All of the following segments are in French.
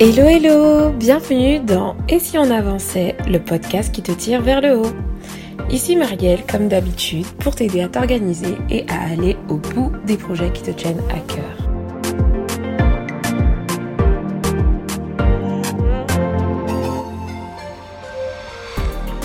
Hello hello, bienvenue dans Et si on avançait, le podcast qui te tire vers le haut. Ici Marielle, comme d'habitude, pour t'aider à t'organiser et à aller au bout des projets qui te tiennent à cœur.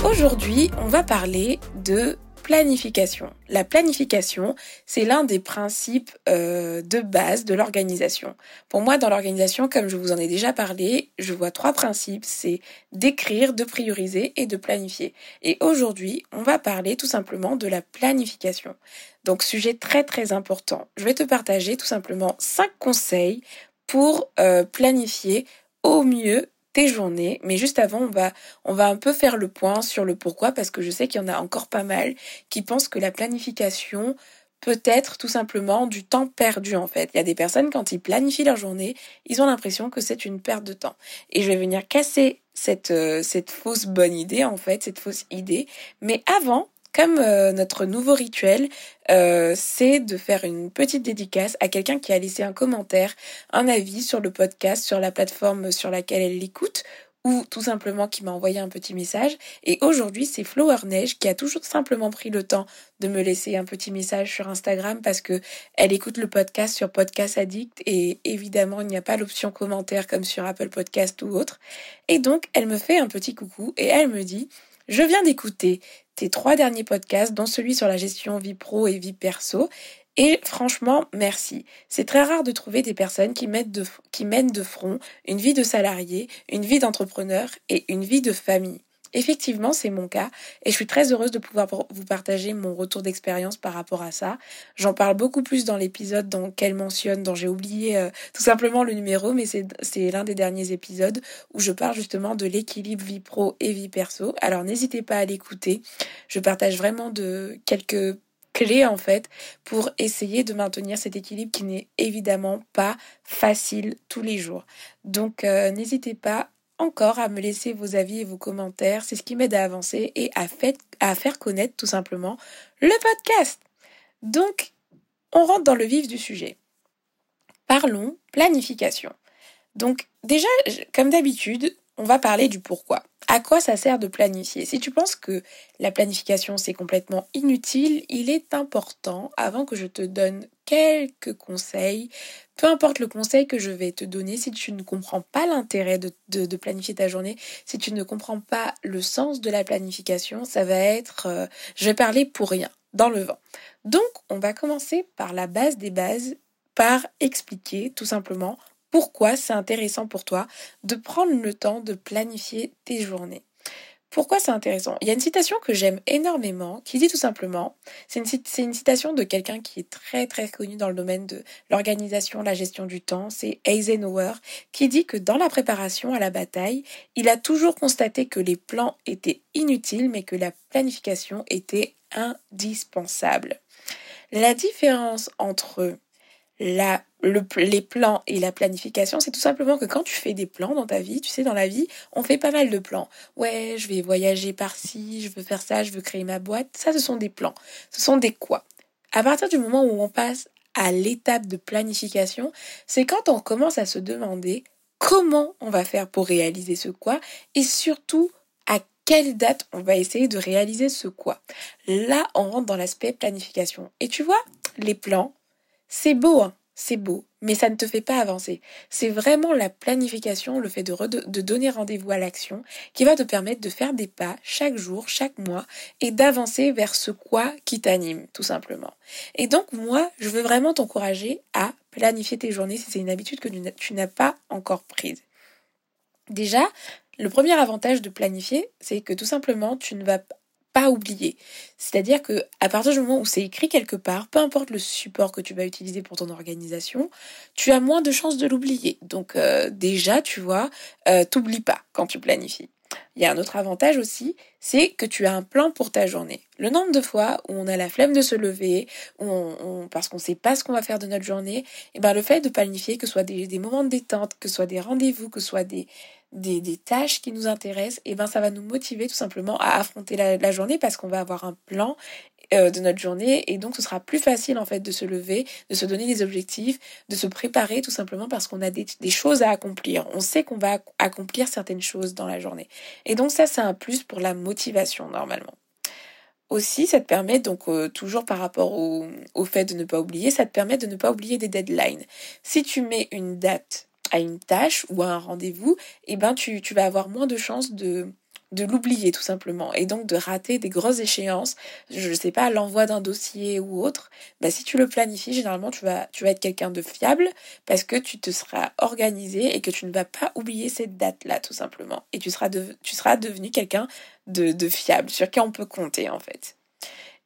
Aujourd'hui, on va parler de planification. La planification, c'est l'un des principes euh, de base de l'organisation. Pour moi, dans l'organisation, comme je vous en ai déjà parlé, je vois trois principes, c'est d'écrire, de prioriser et de planifier. Et aujourd'hui, on va parler tout simplement de la planification. Donc, sujet très très important. Je vais te partager tout simplement cinq conseils pour euh, planifier au mieux tes journées. Mais juste avant, on va, on va un peu faire le point sur le pourquoi parce que je sais qu'il y en a encore pas mal qui pensent que la planification peut être tout simplement du temps perdu en fait. Il y a des personnes quand ils planifient leur journée, ils ont l'impression que c'est une perte de temps. Et je vais venir casser cette, euh, cette fausse bonne idée en fait, cette fausse idée. Mais avant, comme euh, notre nouveau rituel, euh, c'est de faire une petite dédicace à quelqu'un qui a laissé un commentaire, un avis sur le podcast, sur la plateforme sur laquelle elle l'écoute, ou tout simplement qui m'a envoyé un petit message. Et aujourd'hui, c'est Flower Neige qui a toujours simplement pris le temps de me laisser un petit message sur Instagram parce que elle écoute le podcast sur Podcast Addict et évidemment, il n'y a pas l'option commentaire comme sur Apple Podcast ou autre. Et donc, elle me fait un petit coucou et elle me dit je viens d'écouter tes trois derniers podcasts, dont celui sur la gestion vie pro et vie perso. Et franchement, merci. C'est très rare de trouver des personnes qui, de, qui mènent de front une vie de salarié, une vie d'entrepreneur et une vie de famille. Effectivement, c'est mon cas et je suis très heureuse de pouvoir vous partager mon retour d'expérience par rapport à ça. J'en parle beaucoup plus dans l'épisode dans qu'elle mentionne, dont j'ai oublié euh, tout simplement le numéro, mais c'est l'un des derniers épisodes où je parle justement de l'équilibre vie pro et vie perso. Alors n'hésitez pas à l'écouter. Je partage vraiment de quelques clés en fait pour essayer de maintenir cet équilibre qui n'est évidemment pas facile tous les jours. Donc euh, n'hésitez pas encore à me laisser vos avis et vos commentaires. C'est ce qui m'aide à avancer et à, à faire connaître tout simplement le podcast. Donc, on rentre dans le vif du sujet. Parlons planification. Donc, déjà, comme d'habitude, on va parler du pourquoi. À quoi ça sert de planifier? Si tu penses que la planification c'est complètement inutile, il est important, avant que je te donne quelques conseils, peu importe le conseil que je vais te donner, si tu ne comprends pas l'intérêt de, planifier ta journée, si tu ne comprends pas le sens de la planification, ça va être, euh, je vais parler pour rien, dans le vent. Donc, on va commencer par la base des bases, par expliquer tout simplement pourquoi c'est intéressant pour toi de prendre le temps de planifier tes journées. Pourquoi c'est intéressant? Il y a une citation que j'aime énormément qui dit tout simplement, c'est une, citation de quelqu'un qui est très très connu dans le domaine de l'organisation, la gestion du temps, c'est Eisenhower, qui dit que dans la préparation à la bataille, il a toujours constaté que les plans étaient inutiles mais que la planification était indispensable. La différence entre la, les plans et la planification, c'est tout simplement que quand tu fais des plans dans ta vie, tu sais, dans la vie, on fait pas mal de plans. Ouais, je vais voyager par-ci, je veux faire ça, je veux créer ma boîte. Ça, ce sont des plans. Ce sont des quoi? À partir du moment où on passe à l'étape de planification, c'est quand on commence à se demander comment on va faire pour réaliser ce quoi et surtout à quelle date on va essayer de réaliser ce quoi. Là, on rentre dans l'aspect planification. Et tu vois, les plans, c'est beau, hein, c'est beau, mais ça ne te fait pas avancer. C'est vraiment la planification, le fait de, donner rendez-vous à l'action, qui va te permettre de faire des pas chaque jour, chaque mois, et d'avancer vers ce quoi qui t'anime, tout simplement. Et donc, moi, je veux vraiment t'encourager à planifier tes journées si c'est une habitude que tu n'as pas encore prise. Déjà, le premier avantage de planifier, c'est que tout simplement, tu ne vas pas oublier. C'est-à-dire que à partir du moment où c'est écrit quelque part, peu importe le support que tu vas utiliser pour ton organisation, tu as moins de chances de l'oublier. Donc euh, déjà, tu vois, euh, t'oublies pas quand tu planifies. Il y a un autre avantage aussi, c'est que tu as un plan pour ta journée. Le nombre de fois où on a la flemme de se lever, parce qu'on ne sait pas ce qu'on va faire de notre journée, et eh ben le fait de planifier, que ce soit des, moments de détente, que ce soit des rendez-vous, que ce soit des, tâches qui nous intéressent, et eh ben ça va nous motiver tout simplement à affronter la, journée parce qu'on va avoir un plan euh, de notre journée et donc ce sera plus facile en fait de se lever, de se donner des objectifs, de se préparer tout simplement parce qu'on a des, choses à accomplir. On sait qu'on va accomplir certaines choses dans la journée. Et donc ça c'est un plus pour la motivation normalement. Aussi, ça te permet, donc euh, toujours par rapport au, au fait de ne pas oublier, ça te permet de ne pas oublier des deadlines. Si tu mets une date à une tâche ou à un rendez-vous, eh ben tu, tu vas avoir moins de chances de, de l'oublier tout simplement et donc de rater des grosses échéances, je ne sais pas, l'envoi d'un dossier ou autre, bah, si tu le planifies, généralement tu vas, tu vas être quelqu'un de fiable parce que tu te seras organisé et que tu ne vas pas oublier cette date-là tout simplement. Et tu seras, tu seras devenu quelqu'un de, de fiable, sur qui on peut compter en fait.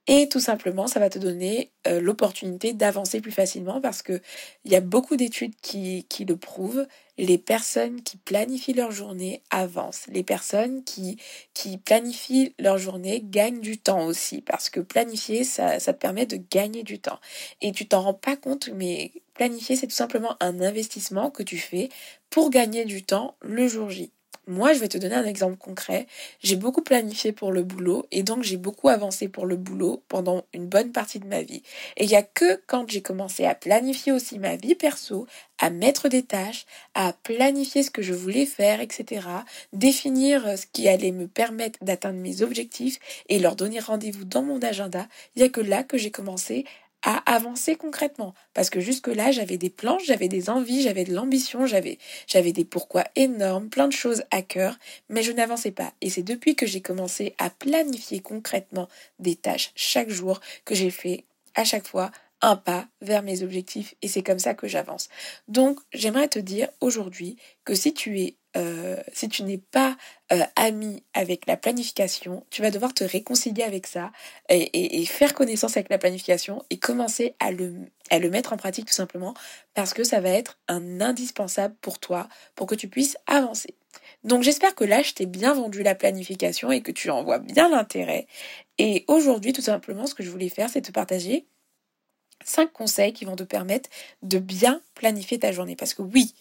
Et tout simplement, ça va te donner euh, l'opportunité d'avancer plus facilement parce que il y a beaucoup d'études qui, qui le prouvent. Les personnes qui planifient leur journée avancent. Les personnes qui, qui planifient leur journée gagnent du temps aussi parce que planifier, ça, ça te permet de gagner du temps. Et tu t'en rends pas compte, mais planifier, c'est tout simplement un investissement que tu fais pour gagner du temps le jour J. Moi, je vais te donner un exemple concret. J'ai beaucoup planifié pour le boulot et donc j'ai beaucoup avancé pour le boulot pendant une bonne partie de ma vie. Et il n'y a que quand j'ai commencé à planifier aussi ma vie perso, à mettre des tâches, à planifier ce que je voulais faire, etc., définir euh, ce qui allait me permettre d'atteindre mes objectifs et leur donner rendez-vous dans mon agenda, il n'y a que là que j'ai commencé à avancer concrètement. Parce que jusque-là, j'avais des plans, j'avais des envies, j'avais de l'ambition, j'avais, j'avais des pourquoi énormes, plein de choses à cœur, mais je n'avançais pas. Et c'est depuis que j'ai commencé à planifier concrètement des tâches chaque jour que j'ai fait à chaque fois un pas vers mes objectifs et c'est comme ça que j'avance. Donc j'aimerais te dire aujourd'hui que si tu es euh, si tu n'es pas euh, ami avec la planification, tu vas devoir te réconcilier avec ça et, faire connaissance avec la planification et commencer à le, à le mettre en pratique tout simplement parce que ça va être un indispensable pour toi pour que tu puisses avancer. Donc j'espère que là je t'ai bien vendu la planification et que tu en vois bien l'intérêt. Et aujourd'hui tout simplement ce que je voulais faire c'est te partager cinq conseils qui vont te permettre de bien planifier ta journée. Parce que oui,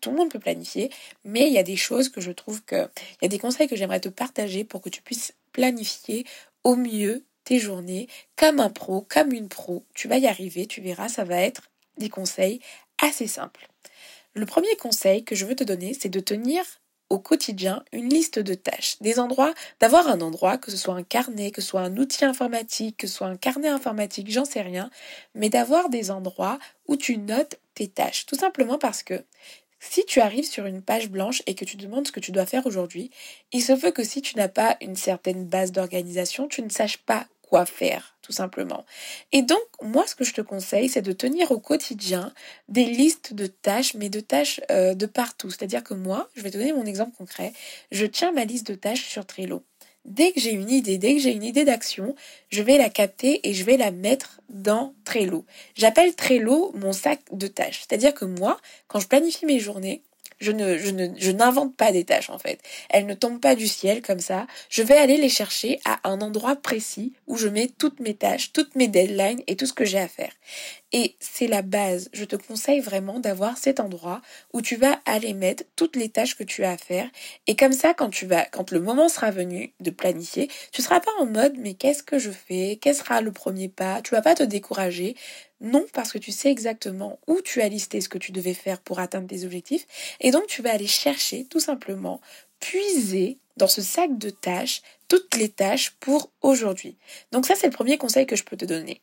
tout le monde peut planifier, mais il y a des choses que je trouve que... Il y a des conseils que j'aimerais te partager pour que tu puisses planifier au mieux tes journées comme un pro, comme une pro. Tu vas y arriver, tu verras, ça va être des conseils assez simples. Le premier conseil que je veux te donner, c'est de tenir au quotidien une liste de tâches, des endroits, d'avoir un endroit, que ce soit un carnet, que ce soit un outil informatique, que ce soit un carnet informatique, j'en sais rien, mais d'avoir des endroits où tu notes tes tâches. Tout simplement parce que si tu arrives sur une page blanche et que tu demandes ce que tu dois faire aujourd'hui, il se peut que si tu n'as pas une certaine base d'organisation, tu ne saches pas quoi faire, tout simplement. Et donc, moi, ce que je te conseille, c'est de tenir au quotidien des listes de tâches, mais de tâches euh, de partout. C'est-à-dire que moi, je vais te donner mon exemple concret, je tiens ma liste de tâches sur Trello. Dès que j'ai une idée, dès que j'ai une idée d'action, je vais la capter et je vais la mettre dans Trello. J'appelle Trello mon sac de tâches. C'est-à-dire que moi, quand je planifie mes journées, je ne, je ne, je n'invente pas des tâches en fait. Elles ne tombent pas du ciel comme ça. Je vais aller les chercher à un endroit précis où je mets toutes mes tâches, toutes mes deadlines et tout ce que j'ai à faire. Et c'est la base. Je te conseille vraiment d'avoir cet endroit où tu vas aller mettre toutes les tâches que tu as à faire. Et comme ça, quand tu vas, quand le moment sera venu de planifier, tu seras pas en mode, mais qu'est-ce que je fais? Quel sera le premier pas? Tu vas pas te décourager. Non, parce que tu sais exactement où tu as listé ce que tu devais faire pour atteindre tes objectifs. Et donc, tu vas aller chercher tout simplement, puiser dans ce sac de tâches toutes les tâches pour aujourd'hui. Donc ça, c'est le premier conseil que je peux te donner.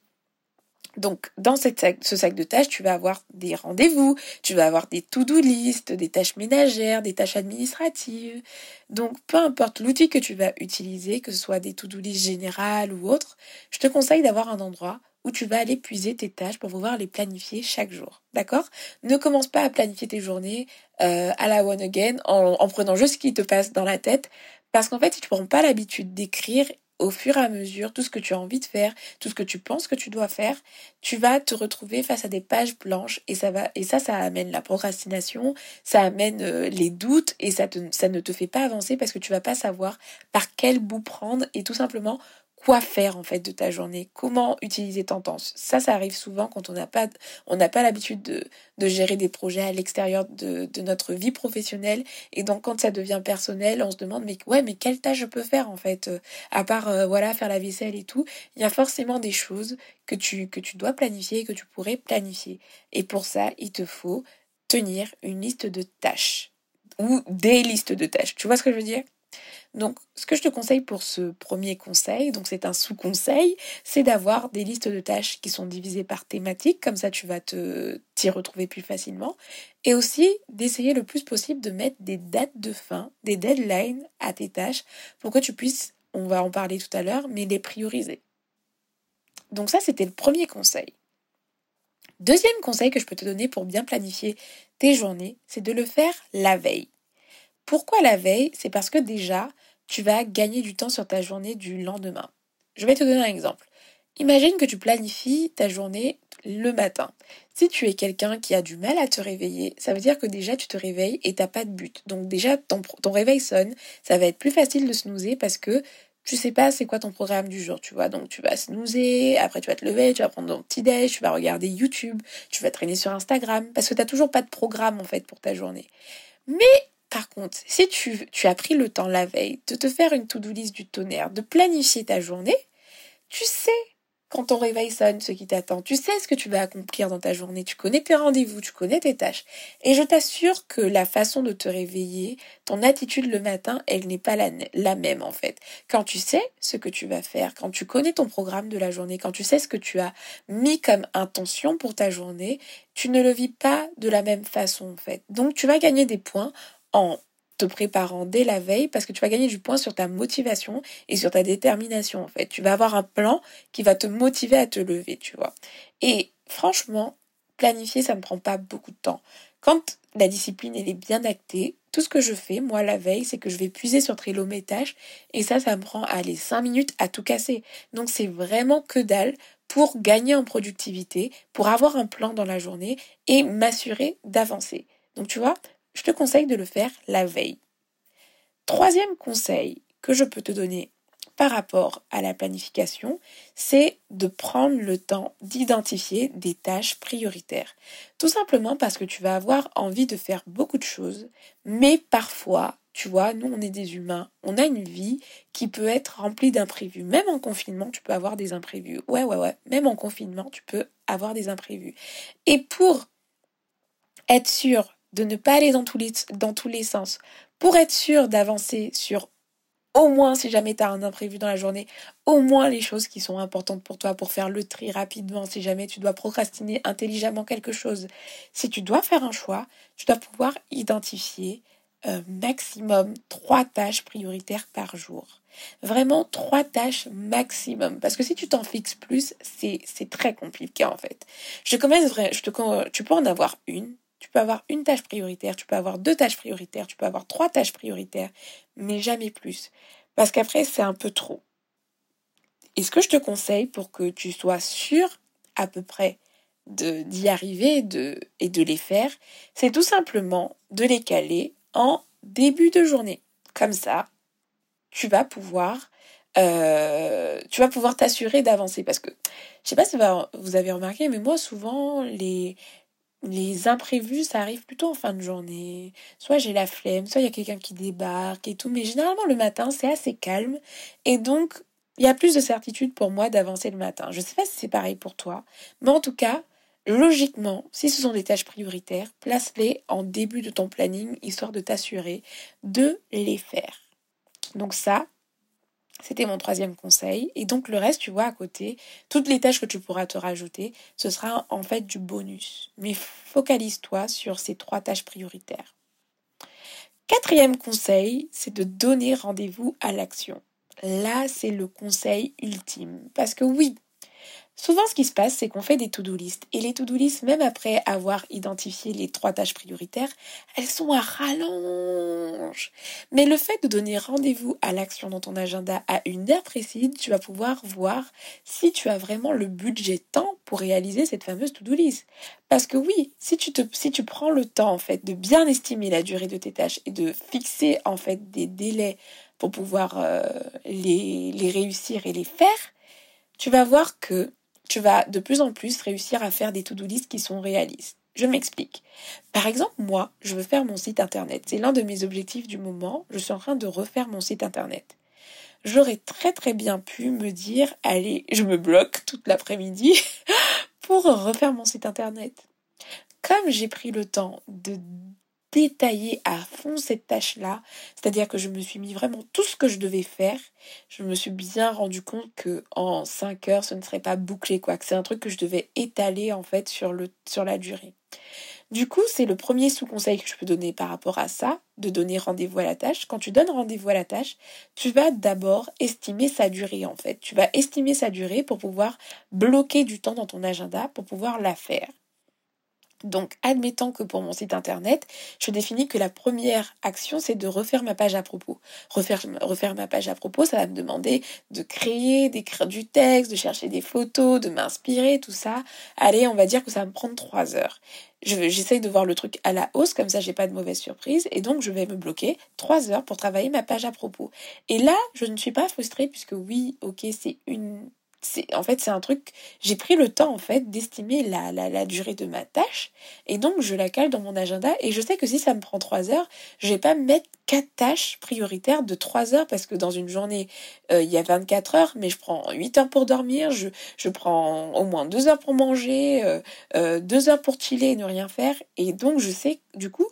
Donc, dans cette ce sac de tâches, tu vas avoir des rendez-vous, tu vas avoir des to-do list, des tâches ménagères, des tâches administratives. Donc, peu importe l'outil que tu vas utiliser, que ce soit des to-do list générales ou autres, je te conseille d'avoir un endroit où tu vas aller puiser tes tâches pour pouvoir les planifier chaque jour. D'accord? Ne commence pas à planifier tes journées euh, à la one again en, en prenant juste ce qui te passe dans la tête. Parce qu'en fait, si tu prends pas l'habitude d'écrire au fur et à mesure, tout ce que tu as envie de faire, tout ce que tu penses que tu dois faire, tu vas te retrouver face à des pages blanches et ça va et ça ça amène la procrastination, ça amène euh, les doutes et ça te, ça ne te fait pas avancer parce que tu vas pas savoir par quel bout prendre et tout simplement quoi faire en fait de ta journée, comment utiliser ton temps? Ça, ça arrive souvent quand on n'a pas, on n'a pas l'habitude de, gérer des projets à l'extérieur de, notre vie professionnelle. Et donc quand ça devient personnel, on se demande mais ouais mais quelle tâche je peux faire en fait, à part euh, voilà faire la vaisselle et tout. Il y a forcément des choses que tu que tu dois planifier et que tu pourrais planifier. Et pour ça, il te faut tenir une liste de tâches ou des listes de tâches. Tu vois ce que je veux dire? Donc, ce que je te conseille pour ce premier conseil, donc c'est un sous-conseil, c'est d'avoir des listes de tâches qui sont divisées par thématique, comme ça tu vas t'y retrouver plus facilement, et aussi d'essayer le plus possible de mettre des dates de fin, des deadlines à tes tâches, pour que tu puisses, on va en parler tout à l'heure, mais les prioriser. Donc ça, c'était le premier conseil. Deuxième conseil que je peux te donner pour bien planifier tes journées, c'est de le faire la veille. Pourquoi la veille? C'est parce que déjà, tu vas gagner du temps sur ta journée du lendemain. Je vais te donner un exemple. Imagine que tu planifies ta journée le matin. Si tu es quelqu'un qui a du mal à te réveiller, ça veut dire que déjà tu te réveilles et t'as pas de but. Donc déjà ton, réveil sonne, ça va être plus facile de snoozer parce que tu sais pas c'est quoi ton programme du jour, tu vois. Donc tu vas snoozer, après tu vas te lever, tu vas prendre ton petit déj, tu vas regarder YouTube, tu vas traîner sur Instagram parce que tu n'as toujours pas de programme en fait pour ta journée. Mais par contre, si tu, tu as pris le temps la veille de te faire une to-do list du tonnerre, de planifier ta journée, tu sais quand ton réveil sonne ce qui t'attend, tu sais ce que tu vas accomplir dans ta journée, tu connais tes rendez-vous, tu connais tes tâches. Et je t'assure que la façon de te réveiller, ton attitude le matin, elle n'est pas la, la même en fait. Quand tu sais ce que tu vas faire, quand tu connais ton programme de la journée, quand tu sais ce que tu as mis comme intention pour ta journée, tu ne le vis pas de la même façon en fait. Donc tu vas gagner des points en te préparant dès la veille parce que tu vas gagner du point sur ta motivation et sur ta détermination en fait. Tu vas avoir un plan qui va te motiver à te lever, tu vois. Et franchement, planifier, ça ne prend pas beaucoup de temps. Quand la discipline elle est bien actée, tout ce que je fais, moi, la veille, c'est que je vais puiser sur Trello mes tâches et ça, ça me prend, allez, 5 minutes à tout casser. Donc, c'est vraiment que dalle pour gagner en productivité, pour avoir un plan dans la journée et m'assurer d'avancer. Donc, tu vois, je te conseille de le faire la veille. Troisième conseil que je peux te donner par rapport à la planification, c'est de prendre le temps d'identifier des tâches prioritaires. Tout simplement parce que tu vas avoir envie de faire beaucoup de choses, mais parfois, tu vois, nous on est des humains, on a une vie qui peut être remplie d'imprévus. Même en confinement, tu peux avoir des imprévus. Ouais, ouais, ouais, même en confinement, tu peux avoir des imprévus. Et pour être sûr de ne pas aller dans tous les, dans tous les sens, pour être sûr d'avancer sur au moins, si jamais tu as un imprévu dans la journée, au moins les choses qui sont importantes pour toi pour faire le tri rapidement, si jamais tu dois procrastiner intelligemment quelque chose. Si tu dois faire un choix, tu dois pouvoir identifier euh, maximum trois tâches prioritaires par jour. Vraiment trois tâches maximum. Parce que si tu t'en fixes plus, c'est très compliqué en fait. Je commence, je te, tu peux en avoir une, tu peux avoir une tâche prioritaire, tu peux avoir deux tâches prioritaires, tu peux avoir trois tâches prioritaires, mais jamais plus. Parce qu'après, c'est un peu trop. Et ce que je te conseille pour que tu sois sûr à peu près d'y arriver de, et de les faire, c'est tout simplement de les caler en début de journée. Comme ça, tu vas pouvoir euh, tu vas pouvoir t'assurer d'avancer parce que je sais pas si vous avez remarqué mais moi souvent les les imprévus, ça arrive plutôt en fin de journée. Soit j'ai la flemme, soit il y a quelqu'un qui débarque et tout. Mais généralement, le matin, c'est assez calme. Et donc, il y a plus de certitude pour moi d'avancer le matin. Je ne sais pas si c'est pareil pour toi. Mais en tout cas, logiquement, si ce sont des tâches prioritaires, place-les en début de ton planning, histoire de t'assurer de les faire. Donc ça, c'était mon troisième conseil. Et donc le reste, tu vois, à côté, toutes les tâches que tu pourras te rajouter, ce sera en fait du bonus. Mais focalise-toi sur ces trois tâches prioritaires. Quatrième conseil, c'est de donner rendez-vous à l'action. Là, c'est le conseil ultime. Parce que oui, Souvent, ce qui se passe, c'est qu'on fait des to-do list. Et les to-do list, même après avoir identifié les trois tâches prioritaires, elles sont à rallonge. Mais le fait de donner rendez-vous à l'action dans ton agenda à une heure précise, tu vas pouvoir voir si tu as vraiment le budget temps pour réaliser cette fameuse to-do list. Parce que oui, si tu, te, si tu prends le temps, en fait, de bien estimer la durée de tes tâches et de fixer, en fait, des délais pour pouvoir euh, les, les réussir et les faire, tu vas voir que tu vas de plus en plus réussir à faire des to-do list qui sont réalistes. Je m'explique. Par exemple, moi, je veux faire mon site internet. C'est l'un de mes objectifs du moment. Je suis en train de refaire mon site internet. J'aurais très très bien pu me dire, allez, je me bloque toute l'après-midi pour refaire mon site internet. Comme j'ai pris le temps de détailler à fond cette tâche-là, c'est-à-dire que je me suis mis vraiment tout ce que je devais faire, je me suis bien rendu compte que en 5 heures, ce ne serait pas bouclé, quoi, que c'est un truc que je devais étaler en fait sur, le, sur la durée. Du coup, c'est le premier sous-conseil que je peux donner par rapport à ça, de donner rendez-vous à la tâche. Quand tu donnes rendez-vous à la tâche, tu vas d'abord estimer sa durée en fait. Tu vas estimer sa durée pour pouvoir bloquer du temps dans ton agenda pour pouvoir la faire. Donc, admettant que pour mon site internet, je définis que la première action, c'est de refaire ma page à propos. Refaire, refaire ma page à propos, ça va me demander de créer, d'écrire du texte, de chercher des photos, de m'inspirer, tout ça. Allez, on va dire que ça va me prendre trois heures. J'essaye de voir le truc à la hausse, comme ça j'ai pas de mauvaise surprise, et donc je vais me bloquer trois heures pour travailler ma page à propos. Et là, je ne suis pas frustrée puisque oui, ok, c'est une en fait c'est un truc j'ai pris le temps en fait d'estimer la, la, durée de ma tâche et donc je la cale dans mon agenda et je sais que si ça me prend trois heures je vais pas mettre quatre tâches prioritaires de trois heures parce que dans une journée euh, il y a 24 heures mais je prends 8 heures pour dormir je, je prends au moins deux heures pour manger euh, euh, deux heures pour chiller et ne rien faire et donc je sais du coup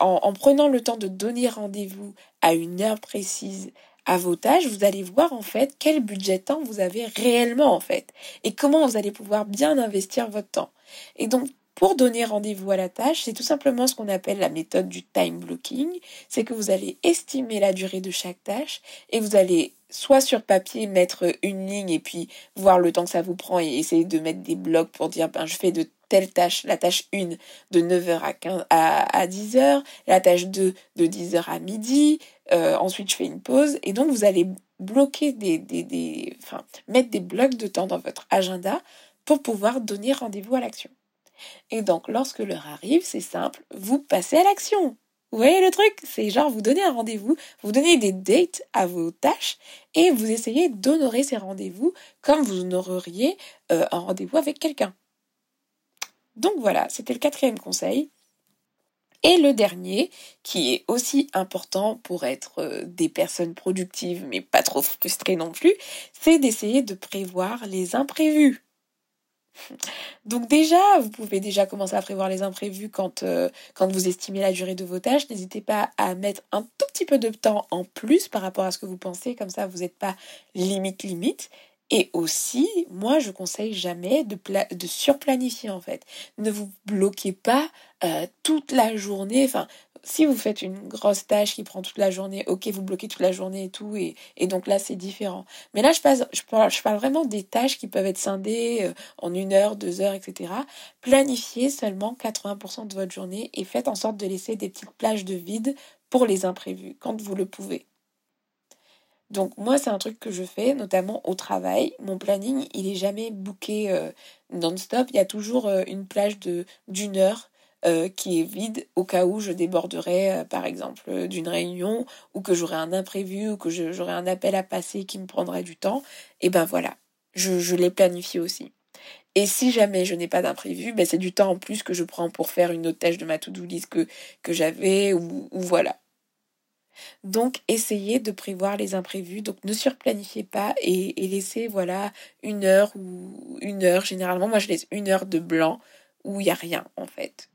en prenant le temps de donner rendez-vous à une heure précise à vos tâches, vous allez voir en fait quel budget temps vous avez réellement en fait et comment vous allez pouvoir bien investir votre temps. Et donc pour donner rendez-vous à la tâche, c'est tout simplement ce qu'on appelle la méthode du time blocking. C'est que vous allez estimer la durée de chaque tâche et vous allez soit sur papier mettre une ligne et puis voir le temps que ça vous prend et essayer de mettre des blocs pour dire ben je fais de telle tâche, la tâche 1 de 9h à, 15, à, 10h, la tâche 2 de 10h à midi, euh, ensuite je fais une pause, et donc vous allez bloquer des, mettre des blocs de temps dans votre agenda pour pouvoir donner rendez-vous à l'action. Et donc lorsque l'heure arrive, c'est simple, vous passez à l'action. Vous voyez le truc? C'est genre vous donnez un rendez-vous, vous donnez des dates à vos tâches et vous essayez d'honorer ces rendez-vous comme vous honoreriez euh, un rendez-vous avec quelqu'un. Donc voilà, c'était le quatrième conseil. Et le dernier, qui est aussi important pour être euh, des personnes productives, mais pas trop frustrées non plus, c'est d'essayer de prévoir les imprévus. Donc déjà, vous pouvez déjà commencer à prévoir les imprévus quand, euh, quand vous estimez la durée de vos tâches. N'hésitez pas à mettre un tout petit peu de temps en plus par rapport à ce que vous pensez, comme ça vous n'êtes pas limite limite. Et aussi, moi, je conseille jamais de, surplanifier en fait. Ne vous bloquez pas euh, toute la journée. Enfin, si vous faites une grosse tâche qui prend toute la journée, ok, vous bloquez toute la journée et tout, et, donc là, c'est différent. Mais là, je parle vraiment des tâches qui peuvent être scindées euh, en une heure, deux heures, etc. Planifiez seulement 80% de votre journée et faites en sorte de laisser des petites plages de vide pour les imprévus quand vous le pouvez. Donc moi, c'est un truc que je fais, notamment au travail. Mon planning, il est jamais booké euh, non-stop. Il y a toujours euh, une plage de d'une heure euh, qui est vide au cas où je déborderais, par exemple, d'une réunion ou que j'aurais un imprévu ou que j'aurais un appel à passer qui me prendrait du temps. Et ben voilà, je, je l'ai planifié aussi. Et si jamais je n'ai pas d'imprévu, ben c'est du temps en plus que je prends pour faire une autre tâche de ma to-do list que, que j'avais ou voilà. Donc, essayez de prévoir les imprévus. Donc, ne surplanifiez pas et, laissez, voilà, une heure ou une heure. Généralement, moi, je laisse une heure de blanc où il n'y a rien, en fait.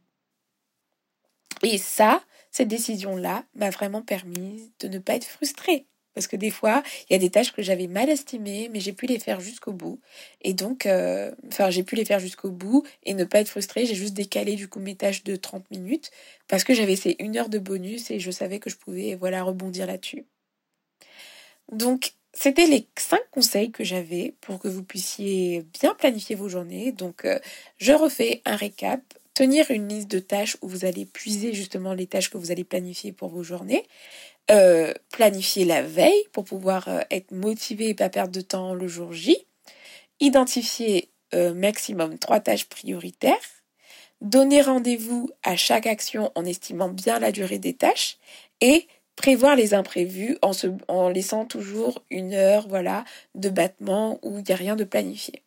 Et ça, cette décision-là m'a vraiment permis de ne pas être frustrée. Parce que des fois, il y a des tâches que j'avais mal estimées, mais j'ai pu les faire jusqu'au bout. Et donc, euh, enfin, j'ai pu les faire jusqu'au bout et ne pas être frustrée. J'ai juste décalé du coup mes tâches de 30 minutes parce que j'avais ces une heure de bonus et je savais que je pouvais, voilà, rebondir là-dessus. Donc, c'était les cinq conseils que j'avais pour que vous puissiez bien planifier vos journées. Donc, euh, je refais un récap. Tenir une liste de tâches où vous allez puiser justement les tâches que vous allez planifier pour vos journées. Euh, planifier la veille pour pouvoir euh, être motivé et pas perdre de temps le jour J, identifier euh, maximum trois tâches prioritaires, donner rendez-vous à chaque action en estimant bien la durée des tâches et prévoir les imprévus en, laissant toujours une heure voilà, de battement où il n'y a rien de planifié.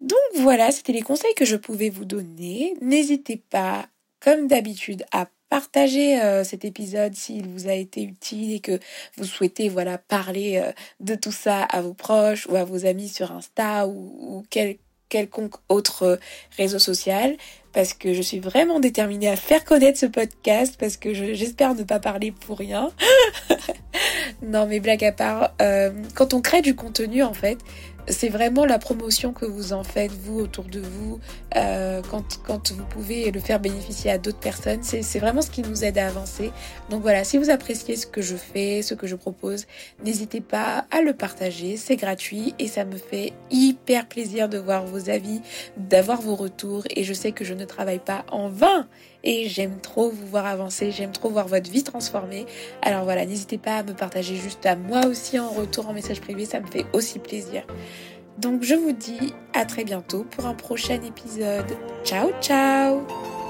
Donc voilà, c'était les conseils que je pouvais vous donner. N'hésitez pas, comme d'habitude, à partager euh, cet épisode s'il vous a été utile et que vous souhaitez voilà parler euh, de tout ça à vos proches ou à vos amis sur Insta ou, quel, quelconque autre réseau social parce que je suis vraiment déterminée à faire connaître ce podcast parce que j'espère ne pas parler pour rien. non mais blague à part, euh, quand on crée du contenu en fait, c'est vraiment la promotion que vous en faites, vous, autour de vous, euh, quand, quand vous pouvez le faire bénéficier à d'autres personnes. C'est vraiment ce qui nous aide à avancer. Donc voilà, si vous appréciez ce que je fais, ce que je propose, n'hésitez pas à le partager. C'est gratuit et ça me fait hyper plaisir de voir vos avis, d'avoir vos retours. Et je sais que je ne travaille pas en vain et j'aime trop vous voir avancer, j'aime trop voir votre vie transformée. Alors voilà, n'hésitez pas à me partager juste à moi aussi en retour en message privé, ça me fait aussi plaisir. Donc je vous dis à très bientôt pour un prochain épisode. Ciao ciao